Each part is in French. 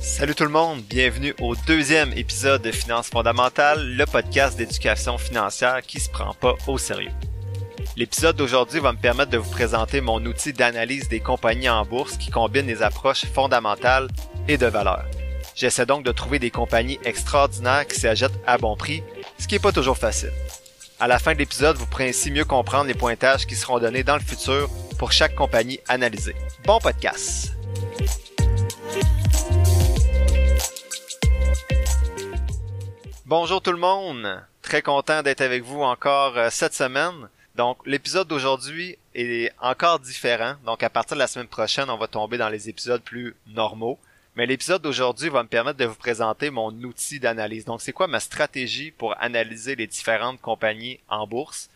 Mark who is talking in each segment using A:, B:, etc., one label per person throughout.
A: Salut tout le monde, bienvenue au deuxième épisode de Finances fondamentales, le podcast d'éducation financière qui se prend pas au sérieux. L'épisode d'aujourd'hui va me permettre de vous présenter mon outil d'analyse des compagnies en bourse qui combine des approches fondamentales et de valeur. J'essaie donc de trouver des compagnies extraordinaires qui s'achètent à bon prix, ce qui n'est pas toujours facile. À la fin de l'épisode, vous pourrez ainsi mieux comprendre les pointages qui seront donnés dans le futur pour chaque compagnie analysée. Bon podcast! Bonjour tout le monde! Très content d'être avec vous encore euh, cette semaine. Donc l'épisode d'aujourd'hui est encore différent. Donc à partir de la semaine prochaine, on va tomber dans les épisodes plus normaux. Mais l'épisode d'aujourd'hui va me permettre de vous présenter mon outil d'analyse. Donc, c'est quoi ma stratégie pour analyser les différentes compagnies en bourse?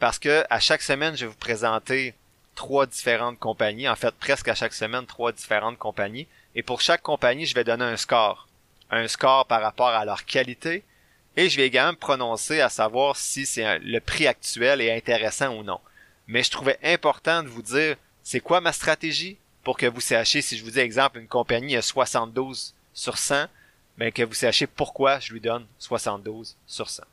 A: Parce que à chaque semaine, je vais vous présenter trois différentes compagnies. En fait, presque à chaque semaine, trois différentes compagnies. Et pour chaque compagnie, je vais donner un score. Un score par rapport à leur qualité. Et je vais également me prononcer à savoir si c'est le prix actuel est intéressant ou non. Mais je trouvais important de vous dire c'est quoi ma stratégie, pour que vous sachiez, si je vous dis exemple, une compagnie a 72 sur 100, ben que vous sachiez pourquoi je lui donne 72 sur 100.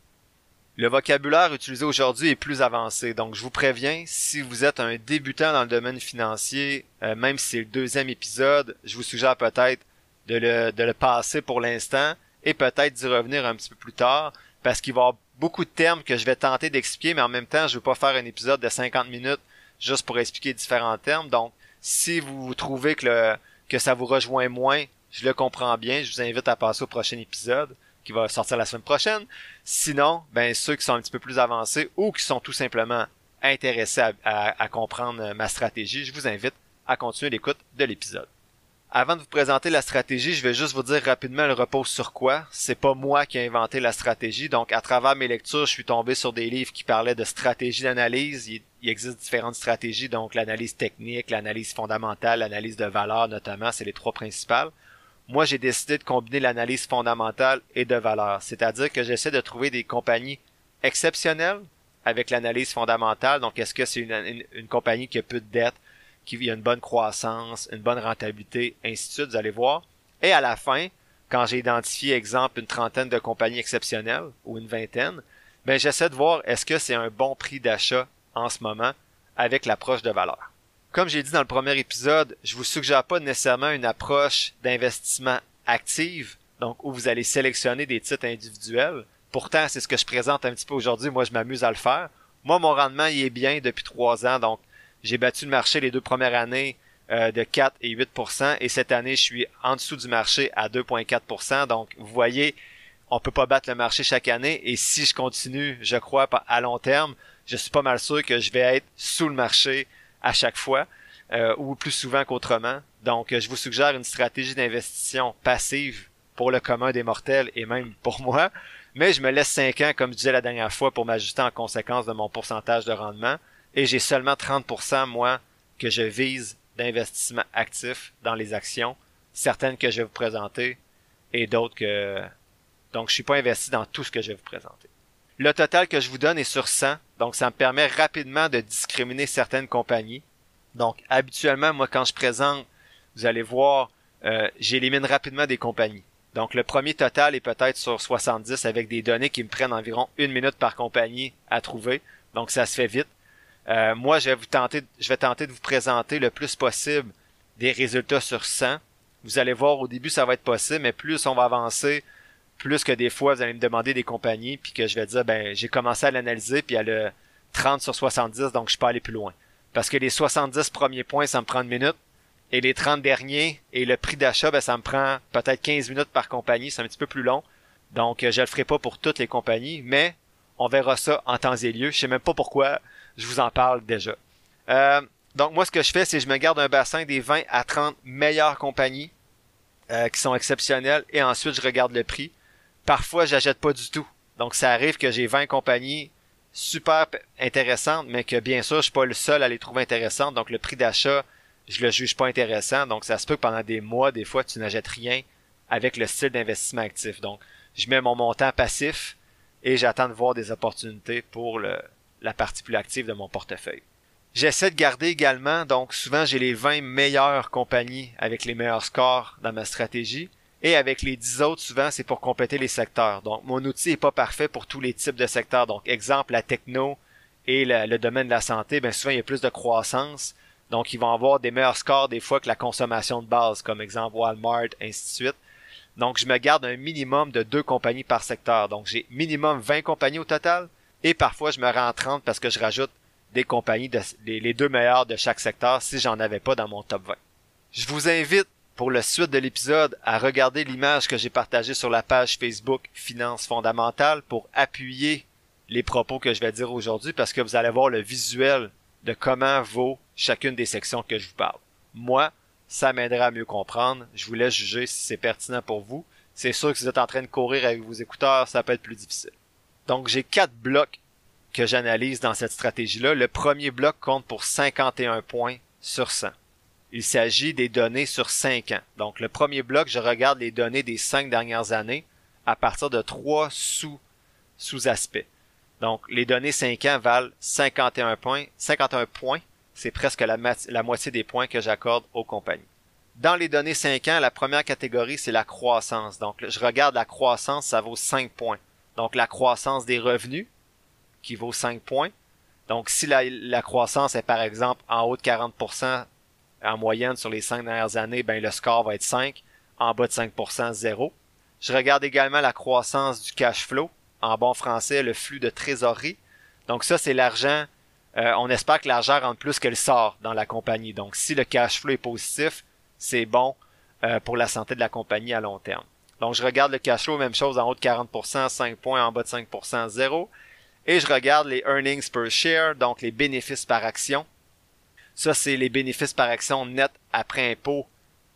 A: Le vocabulaire utilisé aujourd'hui est plus avancé, donc je vous préviens, si vous êtes un débutant dans le domaine financier, euh, même si c'est le deuxième épisode, je vous suggère peut-être de le, de le passer pour l'instant et peut-être d'y revenir un petit peu plus tard, parce qu'il va y avoir beaucoup de termes que je vais tenter d'expliquer, mais en même temps, je ne veux pas faire un épisode de 50 minutes juste pour expliquer différents termes, donc si vous trouvez que, ça vous rejoint moins, je le comprends bien. Je vous invite à passer au prochain épisode qui va sortir la semaine prochaine. Sinon, ben ceux qui sont un petit peu plus avancés ou qui sont tout simplement intéressés à, à comprendre ma stratégie, je vous invite à continuer l'écoute de l'épisode. Avant de vous présenter la stratégie, je vais juste vous dire rapidement elle repose sur quoi. C'est pas moi qui ai inventé la stratégie, donc à travers mes lectures, je suis tombé sur des livres qui parlaient de stratégie d'analyse. Il, existe différentes stratégies, donc l'analyse technique, l'analyse fondamentale, l'analyse de valeur notamment, c'est les trois principales. Moi, j'ai décidé de combiner l'analyse fondamentale et de valeur, c'est-à-dire que j'essaie de trouver des compagnies exceptionnelles avec l'analyse fondamentale. Donc, est-ce que c'est une, une compagnie qui a peu de dettes? Qui a une bonne croissance, une bonne rentabilité, ainsi de suite, vous allez voir. Et à la fin, quand j'ai identifié, exemple, une trentaine de compagnies exceptionnelles ou une vingtaine, ben j'essaie de voir est-ce que c'est un bon prix d'achat en ce moment avec l'approche de valeur. Comme j'ai dit dans le premier épisode, je vous suggère pas nécessairement une approche d'investissement active, donc où vous allez sélectionner des titres individuels. Pourtant, c'est ce que je présente un petit peu aujourd'hui. Moi, je m'amuse à le faire. Moi, mon rendement, il est bien depuis trois ans, donc j'ai battu le marché les deux premières années euh, de 4 et 8% et cette année, je suis en dessous du marché à 2,4% Donc, vous voyez, on peut pas battre le marché chaque année et si je continue, je crois, à long terme, je suis pas mal sûr que je vais être sous le marché à chaque fois euh, ou plus souvent qu'autrement. Donc, je vous suggère une stratégie d'investissement passive pour le commun des mortels et même pour moi. Mais je me laisse 5 ans, comme je disais la dernière fois, pour m'ajuster en conséquence de mon pourcentage de rendement et j'ai seulement 30% moi que je vise d'investissement actif dans les actions, certaines que je vais vous présenter et d'autres que donc je suis pas investi dans tout ce que je vais vous présenter. Le total que je vous donne est sur 100, donc ça me permet rapidement de discriminer certaines compagnies. Donc habituellement moi quand je présente, vous allez voir, euh, j'élimine rapidement des compagnies. Donc le premier total est peut-être sur 70 avec des données qui me prennent environ une minute par compagnie à trouver. Donc ça se fait vite. Euh, moi, je vais vous tenter, je vais tenter de vous présenter le plus possible des résultats sur 100. Vous allez voir, au début, ça va être possible, mais plus on va avancer, plus que des fois, vous allez me demander des compagnies, puis que je vais dire, ben, j'ai commencé à l'analyser, puis elle a 30 sur 70, donc je peux aller plus loin. Parce que les 70 premiers points, ça me prend une minute, et les 30 derniers, et le prix d'achat, ben, ça me prend peut-être 15 minutes par compagnie, c'est un petit peu plus long. Donc, je le ferai pas pour toutes les compagnies, mais on verra ça en temps et lieu. Je sais même pas pourquoi je vous en parle déjà. Euh, donc moi, ce que je fais, c'est je me garde un bassin des 20 à 30 meilleures compagnies euh, qui sont exceptionnelles et ensuite je regarde le prix. Parfois, j'achète pas du tout. Donc ça arrive que j'ai 20 compagnies super intéressantes, mais que bien sûr, je suis pas le seul à les trouver intéressantes. Donc le prix d'achat, je le juge pas intéressant. Donc ça se peut que pendant des mois, des fois, tu n'achètes rien avec le style d'investissement actif. Donc je mets mon montant passif et j'attends de voir des opportunités pour le, la partie plus active de mon portefeuille. J'essaie de garder également, donc souvent j'ai les 20 meilleures compagnies avec les meilleurs scores dans ma stratégie, Et avec les 10 autres, souvent, c'est pour compléter les secteurs. Donc, mon outil est pas parfait pour tous les types de secteurs. Donc, exemple, la techno et le, domaine de la santé, bien souvent, il y a plus de croissance. Donc, ils vont avoir des meilleurs scores des fois que la consommation de base, comme exemple Walmart, ainsi de suite. Donc, je me garde un minimum de deux compagnies par secteur. Donc, j'ai minimum 20 compagnies au total. Et parfois, je me rends en 30 parce que je rajoute des compagnies, les, deux meilleures de chaque secteur si j'en avais pas dans mon top 20. Je vous invite pour la suite de l'épisode à regarder l'image que j'ai partagée sur la page Facebook Finances fondamentales pour appuyer les propos que je vais dire aujourd'hui parce que vous allez voir le visuel de comment vaut chacune des sections que je vous parle. Moi, ça m'aidera à mieux comprendre. Je vous laisse juger si c'est pertinent pour vous. C'est sûr que si vous êtes en train de courir avec vos écouteurs, ça peut être plus difficile. Donc j'ai quatre blocs que j'analyse dans cette stratégie-là. Le premier bloc compte pour 51 points sur 100. Il s'agit des données sur 5 ans. Donc le premier bloc, je regarde les données des 5 dernières années à partir de trois sous sous-aspects. Donc les données 5 ans valent 51 points. 51 points, c'est presque la, la moitié des points que j'accorde aux compagnies. Dans les données 5 ans, la première catégorie, c'est la croissance. Donc je regarde la croissance, ça vaut 5 points. Donc la croissance des revenus, qui vaut 5 points. Donc, si la, croissance est par exemple en haut de 40% en moyenne sur les 5 dernières années, ben le score va être 5. En bas de 5%, 0. Je regarde également la croissance du cash flow. En bon français, le flux de trésorerie. Donc ça, c'est l'argent. Euh, on espère que l'argent rentre plus qu'elle sort dans la compagnie. Donc si le cash flow est positif, c'est bon euh, pour la santé de la compagnie à long terme. Donc je regarde le cash flow, même chose en haut de 40%, 5 points, en bas de 5%, 0. Et je regarde les earnings per share, donc les bénéfices par action. Ça, c'est les bénéfices par action net après impôt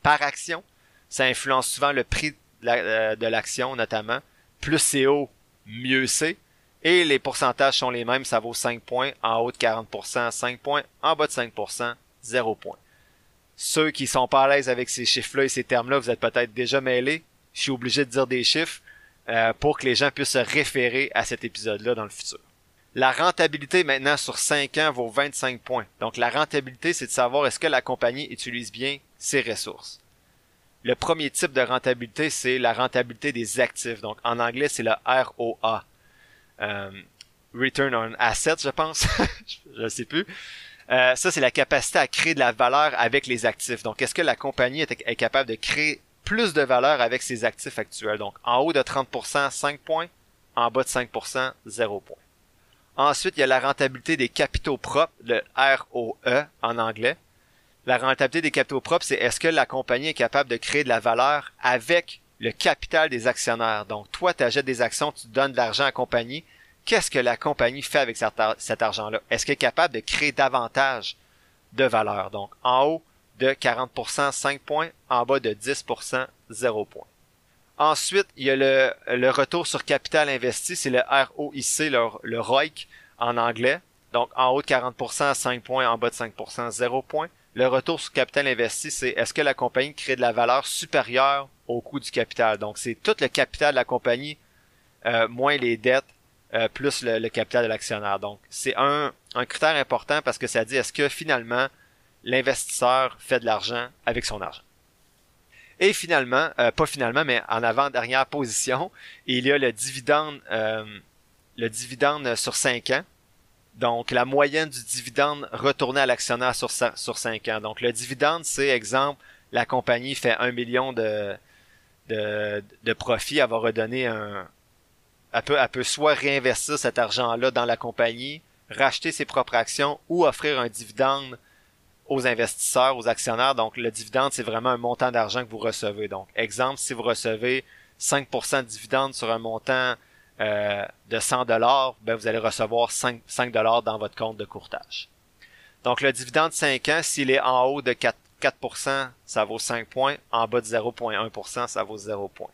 A: par action. Ça influence souvent le prix de euh, l'action, notamment. Plus c'est haut, mieux c'est. Et les pourcentages sont les mêmes, ça vaut 5 points. En haut de 40%, 5 points. En bas de 5%, 0 points. Ceux qui sont pas à l'aise avec ces chiffres-là et ces termes-là, vous êtes peut-être déjà mêlés. Je suis obligé de dire des chiffres. Euh, pour que les gens puissent se référer à cet épisode-là dans le futur. La rentabilité maintenant sur 5 ans vaut 25 points. Donc la rentabilité, c'est de savoir est-ce que la compagnie utilise bien ses ressources. Le premier type de rentabilité, c'est la rentabilité des actifs. Donc en anglais, c'est le ROA. Euh, Return on Assets, je pense. je ne sais plus. Euh, ça, c'est la capacité à créer de la valeur avec les actifs. Donc, est-ce que la compagnie est capable de créer plus de valeur avec ses actifs actuels. Donc, en haut de 30%, 5 points. En bas de 5%, 0 points. Ensuite, il y a la rentabilité des capitaux propres, le ROE en anglais. La rentabilité des capitaux propres, c'est est-ce que la compagnie est capable de créer de la valeur avec le capital des actionnaires? Donc, toi, tu achètes des actions, tu donnes de l'argent à la compagnie. Qu'est-ce que la compagnie fait avec cet argent-là? Est-ce qu'elle est capable de créer davantage de valeur? Donc, en haut, de 40%, 5 points. En bas de 10%, 0 points. Ensuite, il y a le, le retour sur capital investi, c'est le ROIC, le, le ROIC en anglais. Donc, en haut de 40%, 5 points, en bas de 5%, 0 points. Le retour sur capital investi, c'est est-ce que la compagnie crée de la valeur supérieure au coût du capital? Donc, c'est tout le capital de la compagnie, euh, moins les dettes, euh, plus le, le, capital de l'actionnaire. Donc, c'est un, un critère important parce que ça dit est-ce que finalement l'investisseur fait de l'argent avec son argent. Et finalement, euh, pas finalement, mais en avant-dernière position, il y a le dividende, euh, le dividende sur 5 ans. Donc, la moyenne du dividende retourné à l'actionnaire sur, sur 5 ans. Donc, le dividende, c'est, exemple, la compagnie fait 1 million de, de, de profit, elle va redonner un... Elle peut, elle peut soit réinvestir cet argent-là dans la compagnie, racheter ses propres actions ou offrir un dividende aux investisseurs, aux actionnaires. Donc, le dividende, c'est vraiment un montant d'argent que vous recevez. Donc, exemple, si vous recevez 5% de dividende sur un montant euh, de 100 dollars, ben, vous allez recevoir 5, 5 dollars dans votre compte de courtage. Donc, le dividende 5 ans, s'il est en haut de 4, 4%, ça vaut 5 points. En bas de 0,1%, ça vaut 0 points.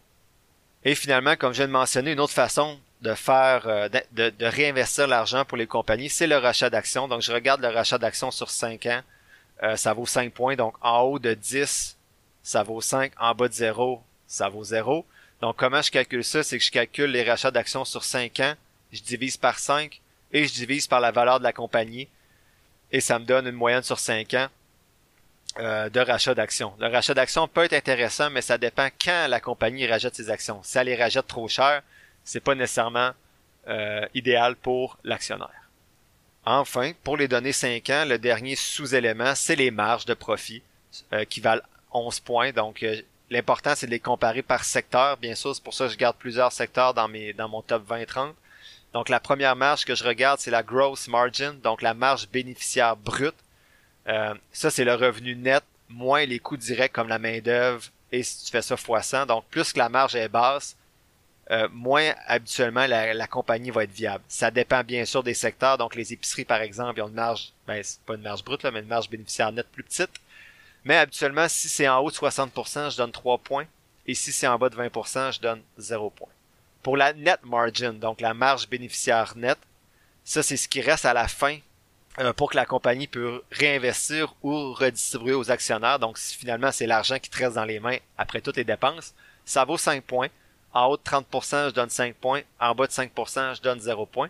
A: Et finalement, comme je viens de mentionner, une autre façon de faire, euh, de, réinvestir l'argent pour les compagnies, c'est le rachat d'actions. Donc, je regarde le rachat d'actions sur 5 ans. Euh, ça vaut 5 points. Donc en haut de 10, ça vaut 5. En bas de 0, ça vaut 0. Donc comment je calcule ça? C'est que je calcule les rachats d'actions sur 5 ans, je divise par 5 et je divise par la valeur de la compagnie. Et ça me donne une moyenne sur 5 ans euh, de rachat d'actions. Le rachat d'actions peut être intéressant, mais ça dépend quand la compagnie rachète ses actions. Si elle les rachète trop cher, c'est pas nécessairement euh, idéal pour l'actionnaire. Enfin, pour les données 5 ans, le dernier sous-élément, c'est les marges de profit euh, qui valent 11 points. Donc, l'important, c'est de les comparer par secteur. Bien sûr, c'est pour ça que je garde plusieurs secteurs dans, mes, dans mon top 20-30. Donc, la première marge que je regarde, c'est la gross margin, donc la marge bénéficiaire brute. Euh, ça, c'est le revenu net moins les coûts directs comme la main-d'œuvre et si tu fais ça fois 100. Donc, plus que la marge est basse, euh, moins habituellement la, compagnie va être viable. Ça dépend bien sûr des secteurs. Donc, les épiceries, par exemple, ils ont une marge, ben, c'est pas une marge brute, là, mais une marge bénéficiaire nette plus petite. Mais habituellement, si c'est en haut de 60%, je donne 3 points. Et si c'est en bas de 20%, je donne 0 points. Pour la net margin, donc la marge bénéficiaire nette, ça c'est ce qui reste à la fin euh, pour que la compagnie peut réinvestir ou redistribuer aux actionnaires. Donc, si finalement c'est l'argent qui te reste dans les mains après toutes les dépenses, ça vaut 5 points. En haut de 30%, je donne 5 points. En bas de 5%, je donne 0 points.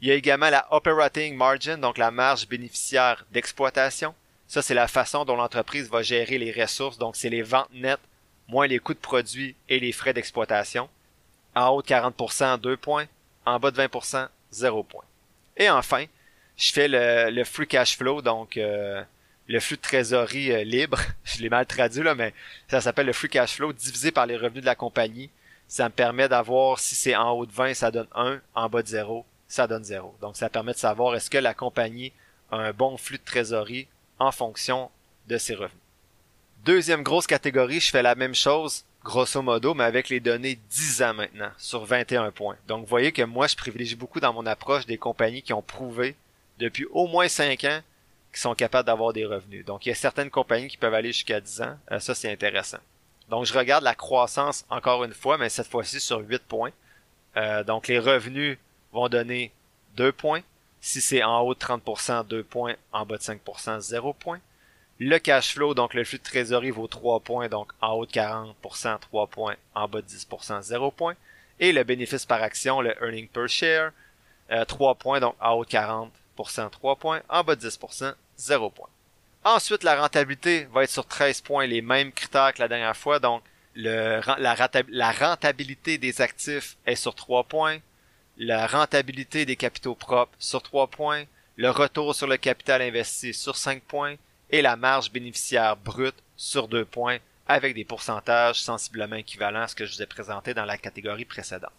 A: Il y a également la operating margin, donc la marge bénéficiaire d'exploitation. Ça, c'est la façon dont l'entreprise va gérer les ressources. Donc, c'est les ventes nettes, moins les coûts de produits et les frais d'exploitation. En haut de 40%, 2 points. En bas de 20%, 0 points. Et enfin, je fais le, free cash flow, donc euh, le flux de trésorerie euh, libre. je l'ai mal traduit là, mais ça s'appelle le free cash flow divisé par les revenus de la compagnie. Ça me permet d'avoir, si c'est en haut de 20, ça donne 1, en bas de 0, ça donne 0. Donc ça permet de savoir est-ce que la compagnie a un bon flux de trésorerie en fonction de ses revenus. Deuxième grosse catégorie, je fais la même chose, grosso modo, mais avec les données 10 ans maintenant, sur 21 points. Donc vous voyez que moi, je privilégie beaucoup dans mon approche des compagnies qui ont prouvé depuis au moins 5 ans qui sont capables d'avoir des revenus. Donc, il y a certaines compagnies qui peuvent aller jusqu'à 10 ans. Euh, ça, c'est intéressant. Donc, je regarde la croissance encore une fois, mais cette fois-ci sur 8 points. Euh, donc, les revenus vont donner 2 points. Si c'est en haut de 30%, 2 points. En bas de 5%, 0 points. Le cash flow, donc le flux de trésorerie vaut 3 points, donc en haut de 40%, 3 points, en bas de 10%, 0 points. Et le bénéfice par action, le earning per share, 3 euh, points, donc en haut de 40%, 3 points, en bas de 10%, 0 points. Ensuite, la rentabilité va être sur 13 points, les mêmes critères que la dernière fois, donc le, la, rentabilité des actifs est sur 3 points, la rentabilité des capitaux propres sur 3 points, le retour sur le capital investi sur 5 points. Et la marge bénéficiaire brute sur 2 points avec des pourcentages sensiblement équivalents à ce que je vous ai présenté dans la catégorie précédente.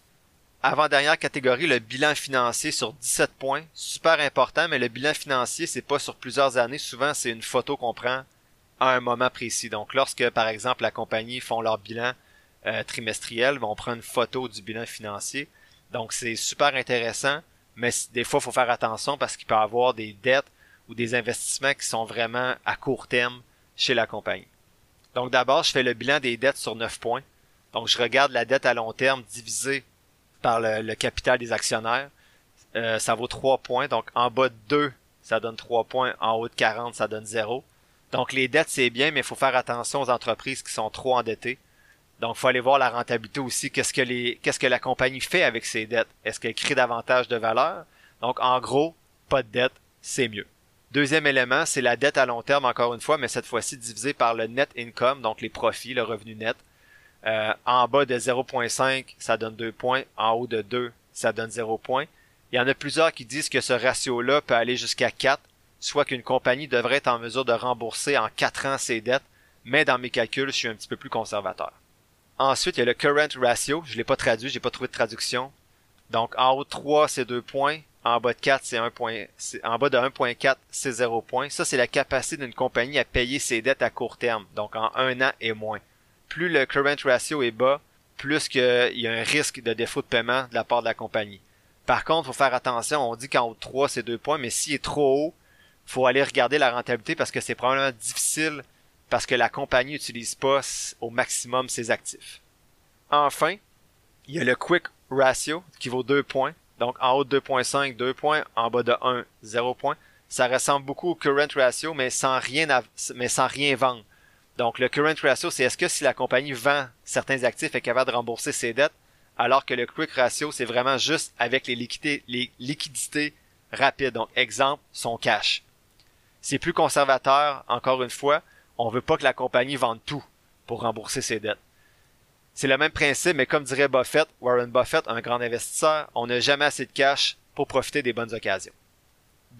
A: Avant-dernière catégorie, le bilan financier sur 17 points. Super important, mais le bilan financier, c'est pas sur plusieurs années. Souvent, c'est une photo qu'on prend à un moment précis. Donc, lorsque, par exemple, la compagnie font leur bilan euh, trimestriel, on prend une photo du bilan financier. Donc, c'est super intéressant, mais des fois, il faut faire attention parce qu'il peut y avoir des dettes ou des investissements qui sont vraiment à court terme chez la compagnie. Donc, d'abord, je fais le bilan des dettes sur 9 points. Donc, je regarde la dette à long terme divisée par le, capital des actionnaires. Euh, ça vaut 3 points. Donc en bas de 2, ça donne 3 points. En haut de 40, ça donne 0. Donc les dettes, c'est bien, mais il faut faire attention aux entreprises qui sont trop endettées. Donc faut aller voir la rentabilité aussi. Qu'est-ce que les, qu'est-ce que la compagnie fait avec ses dettes? Est-ce qu'elle crée davantage de valeur? Donc en gros, pas de dette, c'est mieux. Deuxième élément, c'est la dette à long terme, encore une fois, mais cette fois-ci divisée par le net income, donc les profits, le revenu net. Euh, en bas de 0.5, ça donne 2 points. En haut de 2, ça donne 0 points. Il y en a plusieurs qui disent que ce ratio-là peut aller jusqu'à 4, soit qu'une compagnie devrait être en mesure de rembourser en 4 ans ses dettes, mais dans mes calculs, je suis un petit peu plus conservateur. Ensuite, il y a le current ratio. Je l'ai pas traduit, j'ai pas trouvé de traduction. Donc, en haut de 3, c'est 2 points. En bas de 4, c'est 1 point, en bas de 1.4, c'est 0 points. Ça, c'est la capacité d'une compagnie à payer ses dettes à court terme. Donc, en un an et moins plus le current ratio est bas, plus qu'il y a un risque de défaut de paiement de la part de la compagnie. Par contre, faut faire attention, on dit qu'en haut de 3, c'est 2 points, mais s'il est trop haut, faut aller regarder la rentabilité parce que c'est probablement difficile parce que la compagnie n'utilise pas au maximum ses actifs. Enfin, il y a le quick ratio qui vaut 2 points. Donc en haut de 2.5, 2 points, en bas de 1, 0 points. Ça ressemble beaucoup au current ratio, mais sans rien, mais sans rien vendre. Donc, le current ratio, c'est est-ce que si la compagnie vend certains actifs, est capable de rembourser ses dettes, alors que le quick ratio, c'est vraiment juste avec les liquidités, les liquidités rapides. Donc, exemple, son cash. C'est plus conservateur, encore une fois. on veut pas que la compagnie vende tout pour rembourser ses dettes. C'est le même principe, mais comme dirait Buffett, Warren Buffett, un grand investisseur, on n'a jamais assez de cash pour profiter des bonnes occasions.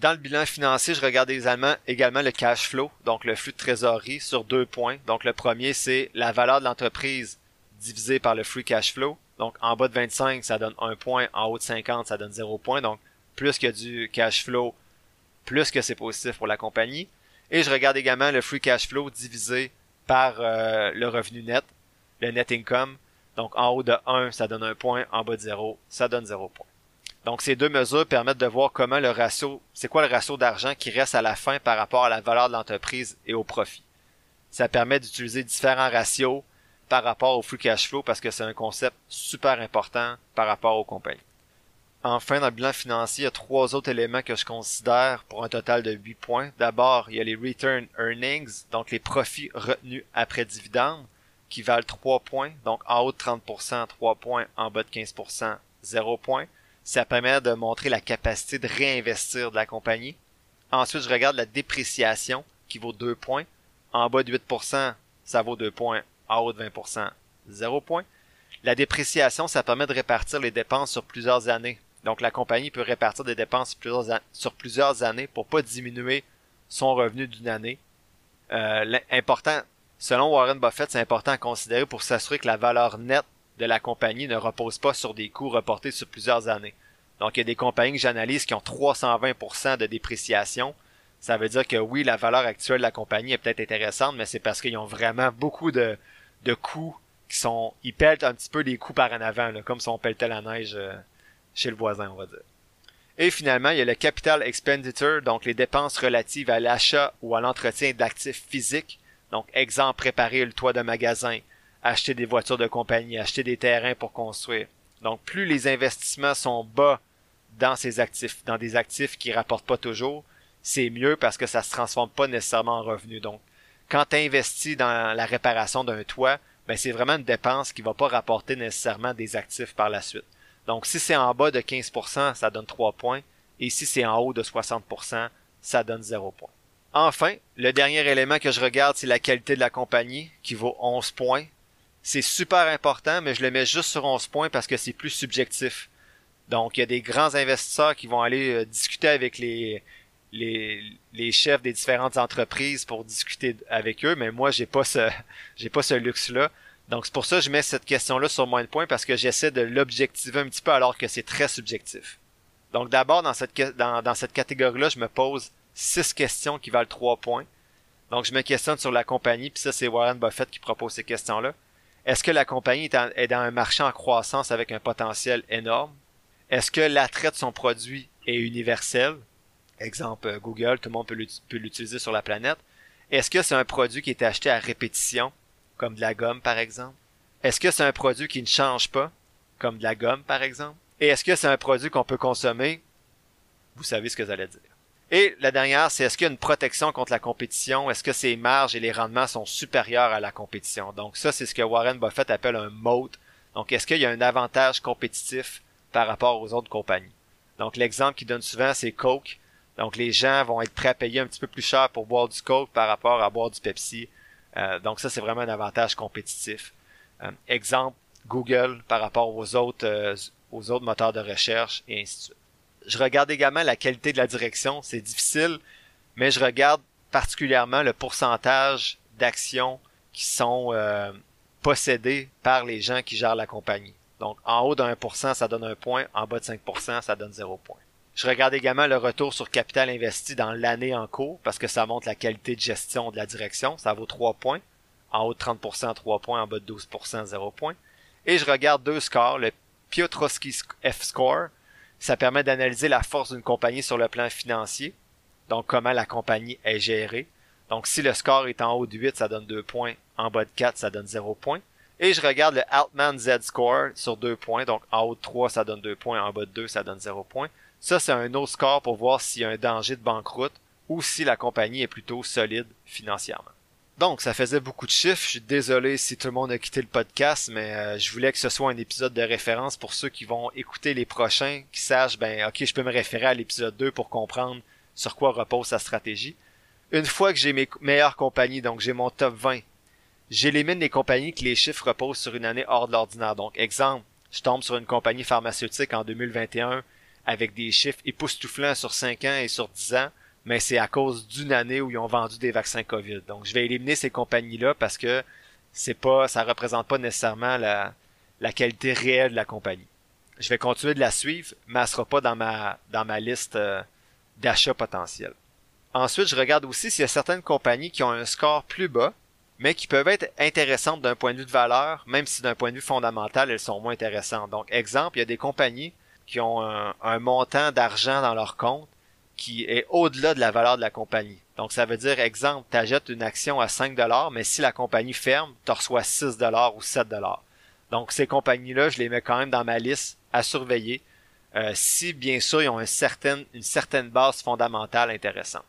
A: Dans le bilan financier, je regarde également, le cash flow, donc le flux de trésorerie sur deux points. Donc le premier, c'est la valeur de l'entreprise divisé par le free cash flow. Donc en bas de 25, ça donne 1 point, en haut de 50, ça donne 0 point. Donc plus qu'il y a du cash flow, plus que c'est positif pour la compagnie. Et je regarde également le free cash flow divisé par euh, le revenu net, le net income. Donc en haut de 1, ça donne 1 point, en bas de 0, ça donne 0 point. Donc ces deux mesures permettent de voir comment le ratio, c'est quoi le ratio d'argent qui reste à la fin par rapport à la valeur de l'entreprise et au profit. Ça permet d'utiliser différents ratios par rapport au free cash flow parce que c'est un concept super important par rapport aux compagnies. Enfin, dans le bilan financier, il y a trois autres éléments que je considère pour un total de 8 points. D'abord, il y a les return earnings, donc les profits retenus après dividendes, qui valent 3 points. Donc en haut de 30%, 3 points, en bas de 15%, 0 points. Ça permet de montrer la capacité de réinvestir de la compagnie. Ensuite, je regarde la dépréciation, qui vaut 2 points. En bas de 8%, ça vaut 2 points en haut de 20%, 0 point. La dépréciation, ça permet de répartir les dépenses sur plusieurs années. Donc la compagnie peut répartir des dépenses sur plusieurs, années pour pas diminuer son revenu d'une année. Euh, important, selon Warren Buffett, c'est important à considérer pour s'assurer que la valeur nette de la compagnie ne repose pas sur des coûts reportés sur plusieurs années. Donc il y a des compagnies que j'analyse qui ont 320% de dépréciation, ça veut dire que oui, la valeur actuelle de la compagnie est peut-être intéressante, mais c'est parce qu'ils ont vraiment beaucoup de, de coûts qui sont... Ils pèlent un petit peu des coûts par en avant, comme si on pelletait la neige euh, chez le voisin, on va dire. Et finalement, il y a le capital expenditure, donc les dépenses relatives à l'achat ou à l'entretien d'actifs physiques. Donc, exemple, préparer le toit de magasin, acheter des voitures de compagnie, acheter des terrains pour construire. Donc, plus les investissements sont bas dans ces actifs, dans des actifs qui rapportent pas toujours, c'est mieux parce que ça se transforme pas nécessairement en revenu. Donc, quand tu investis dans la réparation d'un toit, ben c'est vraiment une dépense qui va pas rapporter nécessairement des actifs par la suite. Donc, si c'est en bas de 15%, ça donne 3 points. Et si c'est en haut de 60%, ça donne 0 points. Enfin, le dernier élément que je regarde, c'est la qualité de la compagnie, qui vaut 11 points. C'est super important, mais je le mets juste sur 11 points parce que c'est plus subjectif. Donc, il y a des grands investisseurs qui vont aller euh, discuter avec les, les, les chefs des différentes entreprises pour discuter avec eux, mais moi j'ai pas ce j'ai pas ce luxe là. Donc c'est pour ça que je mets cette question-là sur moins de points parce que j'essaie de l'objectiver un petit peu alors que c'est très subjectif. Donc d'abord dans cette dans, dans cette catégorie-là, je me pose six questions qui valent trois points. Donc je me questionne sur la compagnie, puis ça c'est Warren Buffett qui propose ces questions-là. Est-ce que la compagnie est, dans un marché en croissance avec un potentiel énorme? Est-ce que l'attrait de son produit est universel? exemple euh, Google, tout le monde peut l'utiliser sur la planète. Est-ce que c'est un produit qui est acheté à répétition, comme de la gomme par exemple? Est-ce que c'est un produit qui ne change pas, comme de la gomme par exemple? Et est-ce que c'est un produit qu'on peut consommer? Vous savez ce que j'allais dire. Et la dernière, c'est est-ce qu'il y a une protection contre la compétition? Est-ce que ses marges et les rendements sont supérieurs à la compétition? Donc ça, c'est ce que Warren Buffett appelle un moat. Donc est-ce qu'il y a un avantage compétitif par rapport aux autres compagnies? Donc l'exemple qu'il donne souvent, c'est Coke. Donc les gens vont être prêts à payer un petit peu plus cher pour boire du Coke par rapport à boire du Pepsi. Euh, donc ça, c'est vraiment un avantage compétitif. Euh, exemple, Google par rapport aux autres, euh, aux autres moteurs de recherche et ainsi de suite. Je regarde également la qualité de la direction. C'est difficile, mais je regarde particulièrement le pourcentage d'actions qui sont possédées par les gens qui gèrent la compagnie. Donc en haut de 1%, ça donne un point, en bas de 5%, ça donne 0 point. Je regarde également le retour sur capital investi dans l'année en cours parce que ça montre la qualité de gestion de la direction. Ça vaut 3 points. En haut de 30%, 3 points. En bas de 12%, 0 points. Et je regarde deux scores. Le Piotrowski F-Score. Ça permet d'analyser la force d'une compagnie sur le plan financier. Donc, comment la compagnie est gérée. Donc, si le score est en haut de 8, ça donne 2 points. En bas de 4, ça donne 0 points. Et je regarde le Altman Z-Score sur 2 points. Donc, en haut de 3, ça donne 2 points. En bas de 2, ça donne 0 points. Ça, c'est un autre score pour voir s'il y a un danger de banqueroute ou si la compagnie est plutôt solide financièrement. Donc, ça faisait beaucoup de chiffres. Je suis désolé si tout le monde a quitté le podcast, mais euh, je voulais que ce soit un épisode de référence pour ceux qui vont écouter les prochains, qui sachent, ben, ok, je peux me référer à l'épisode 2 pour comprendre sur quoi repose sa stratégie. Une fois que j'ai mes meilleures compagnies, donc j'ai mon top 20, j'élimine les compagnies que les chiffres reposent sur une année hors de l'ordinaire. Donc, exemple, je tombe sur une compagnie pharmaceutique en 2021 avec des chiffres époustouflants sur 5 ans et sur 10 ans, mais c'est à cause d'une année où ils ont vendu des vaccins COVID. Donc, je vais éliminer ces compagnies-là parce que c'est pas, ça représente pas nécessairement la, qualité réelle de la compagnie. Je vais continuer de la suivre, mais elle sera pas dans ma, dans ma liste euh, d'achats potentiels. Ensuite, je regarde aussi s'il y a certaines compagnies qui ont un score plus bas, mais qui peuvent être intéressantes d'un point de vue de valeur, même si d'un point de vue fondamental, elles sont moins intéressantes. Donc, exemple, il y a des compagnies qui ont un, montant d'argent dans leur compte qui est au-delà de la valeur de la compagnie. Donc, ça veut dire, exemple, tu achètes une action à 5 mais si la compagnie ferme, tu reçois 6 ou 7 Donc, ces compagnies-là, je les mets quand même dans ma liste à surveiller euh, si, bien sûr, ils ont une certaine, base fondamentale intéressante.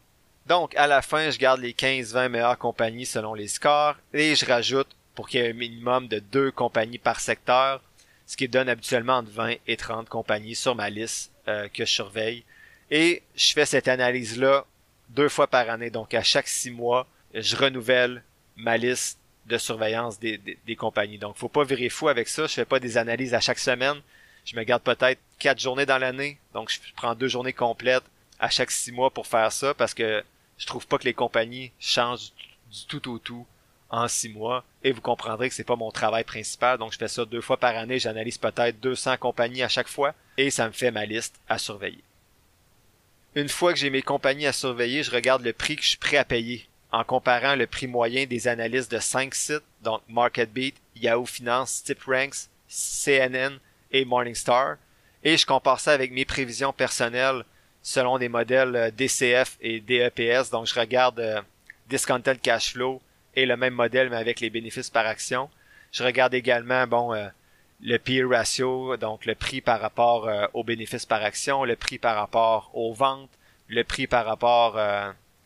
A: Donc, à la fin, je garde les 15-20 meilleures compagnies selon les scores et je rajoute pour qu'il y ait un minimum de deux compagnies par secteur, ce qui donne habituellement entre 20 et 30 compagnies sur ma liste euh, que je surveille. Et je fais cette analyse-là deux fois par année. Donc, à chaque six mois, je renouvelle ma liste de surveillance des, des, compagnies. Donc, faut pas virer fou avec ça. Je fais pas des analyses à chaque semaine. Je me garde peut-être quatre journées dans l'année. Donc, je prends deux journées complètes à chaque six mois pour faire ça parce que je trouve pas que les compagnies changent du tout au tout en six mois. Et vous comprendrez que c'est pas mon travail principal. Donc, je fais ça deux fois par année. J'analyse peut-être 200 compagnies à chaque fois. Et ça me fait ma liste à surveiller. Une fois que j'ai mes compagnies à surveiller, je regarde le prix que je suis prêt à payer en comparant le prix moyen des analystes de cinq sites, donc MarketBeat, Yahoo Finance, TipRanks, CNN et Morningstar. Et je compare ça avec mes prévisions personnelles selon des modèles euh, DCF et DEPS. Donc, je regarde euh, Discounted Cash Flow et le même modèle, mais avec les bénéfices par action. Je regarde également, bon, euh, le PE ratio, donc le prix par rapport aux bénéfices par action, le prix par rapport aux ventes, le prix par rapport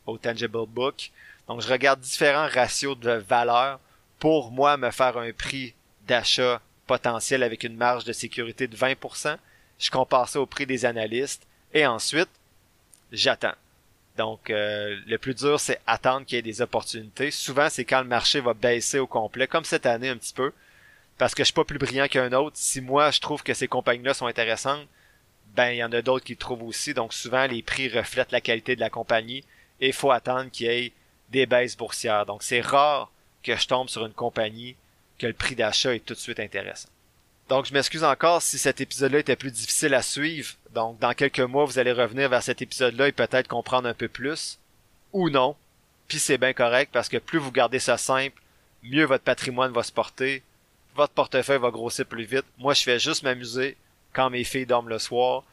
A: au tangible book. Donc, je regarde différents ratios de valeur pour moi me faire un prix d'achat potentiel avec une marge de sécurité de 20%. Je compare ça au prix des analystes et ensuite, j'attends. Donc, euh, le plus dur, c'est attendre qu'il y ait des opportunités. Souvent, c'est quand le marché va baisser au complet, comme cette année un petit peu, parce que je suis pas plus brillant qu'un autre. Si moi, je trouve que ces compagnies-là sont intéressantes, ben, il y en a d'autres qui le trouvent aussi. Donc, souvent, les prix reflètent la qualité de la compagnie et il faut attendre qu'il y ait des baisses boursières. Donc, c'est rare que je tombe sur une compagnie que le prix d'achat est tout de suite intéressant. Donc, je m'excuse encore si cet épisode-là était plus difficile à suivre. Donc, dans quelques mois, vous allez revenir vers cet épisode-là et peut-être comprendre un peu plus. Ou non. Puis c'est bien correct parce que plus vous gardez ça simple, mieux votre patrimoine va se porter. Votre portefeuille va grossir plus vite. Moi, je fais juste m'amuser quand mes filles dorment le soir.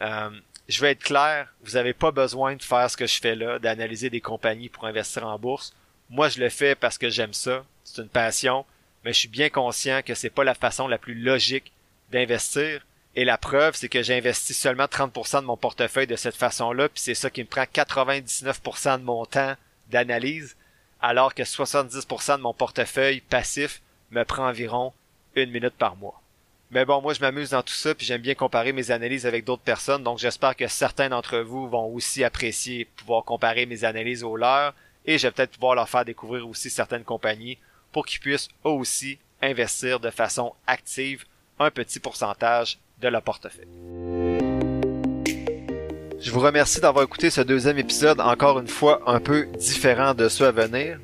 A: Euh, je vais être clair, vous n'avez pas besoin de faire ce que je fais là, d'analyser des compagnies pour investir en bourse. Moi, je le fais parce que j'aime ça. C'est une passion mais je suis bien conscient que c'est pas la façon la plus logique d'investir. Et la preuve, c'est que j'investis seulement 30% de mon portefeuille de cette façon-là, puis c'est ça qui me prend 99% de mon temps d'analyse, alors que 70% de mon portefeuille passif me prend environ une minute par mois. Mais bon, moi je m'amuse dans tout ça, puis j'aime bien comparer mes analyses avec d'autres personnes, donc j'espère que certains d'entre vous vont aussi apprécier pouvoir comparer mes analyses aux leurs, et je vais peut-être pouvoir leur faire découvrir aussi certaines compagnies pour qu'ils puissent aussi investir de façon active un petit pourcentage de leur portefeuille. Je vous remercie d'avoir écouté ce deuxième épisode, encore une fois un peu différent de ceux à venir.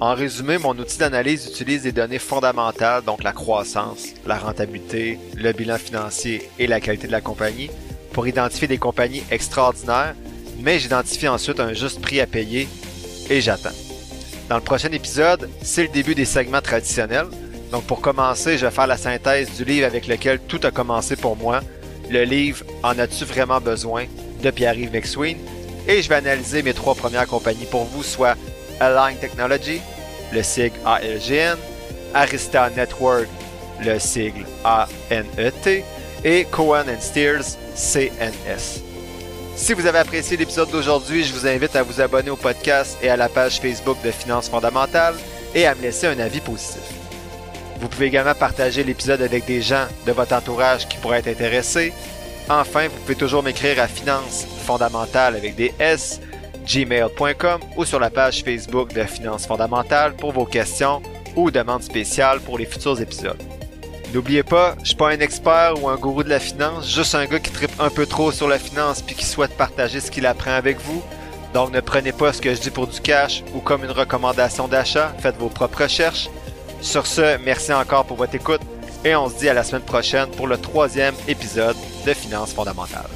A: En résumé, mon outil d'analyse utilise des données fondamentales, donc la croissance, la rentabilité, le bilan financier et la qualité de la compagnie, pour identifier des compagnies extraordinaires, mais j'identifie ensuite un juste prix à payer et j'attends. Dans le prochain épisode, c'est le début des segments traditionnels. Donc pour commencer, je vais faire la synthèse du livre avec lequel tout a commencé pour moi. Le livre En as-tu vraiment besoin? de Pierre-Yves McSween. Et je vais analyser mes trois premières compagnies pour vous, soit Align Technology, le sigle ALGN, Arista Network, le sigle ANET, et Cohen Steers, CNS. Si vous avez apprécié l'épisode d'aujourd'hui, je vous invite à vous abonner au podcast et à la page Facebook de Finances fondamentales et à me laisser un avis positif. Vous pouvez également partager l'épisode avec des gens de votre entourage qui pourraient être intéressés. Enfin, vous pouvez toujours m'écrire à Finances fondamentales avec des S gmail.com ou sur la page Facebook de Finances fondamentales pour vos questions ou demandes spéciales pour les futurs épisodes. N'oubliez pas, je suis pas un expert ou un gourou de la finance, juste un gars qui tripe un peu trop sur la finance puis qui souhaite partager ce qu'il apprend avec vous. Donc ne prenez pas ce que je dis pour du cash ou comme une recommandation d'achat, faites vos propres recherches. Sur ce, merci encore pour votre écoute et on se dit à la semaine prochaine pour le troisième épisode de Finances fondamentales.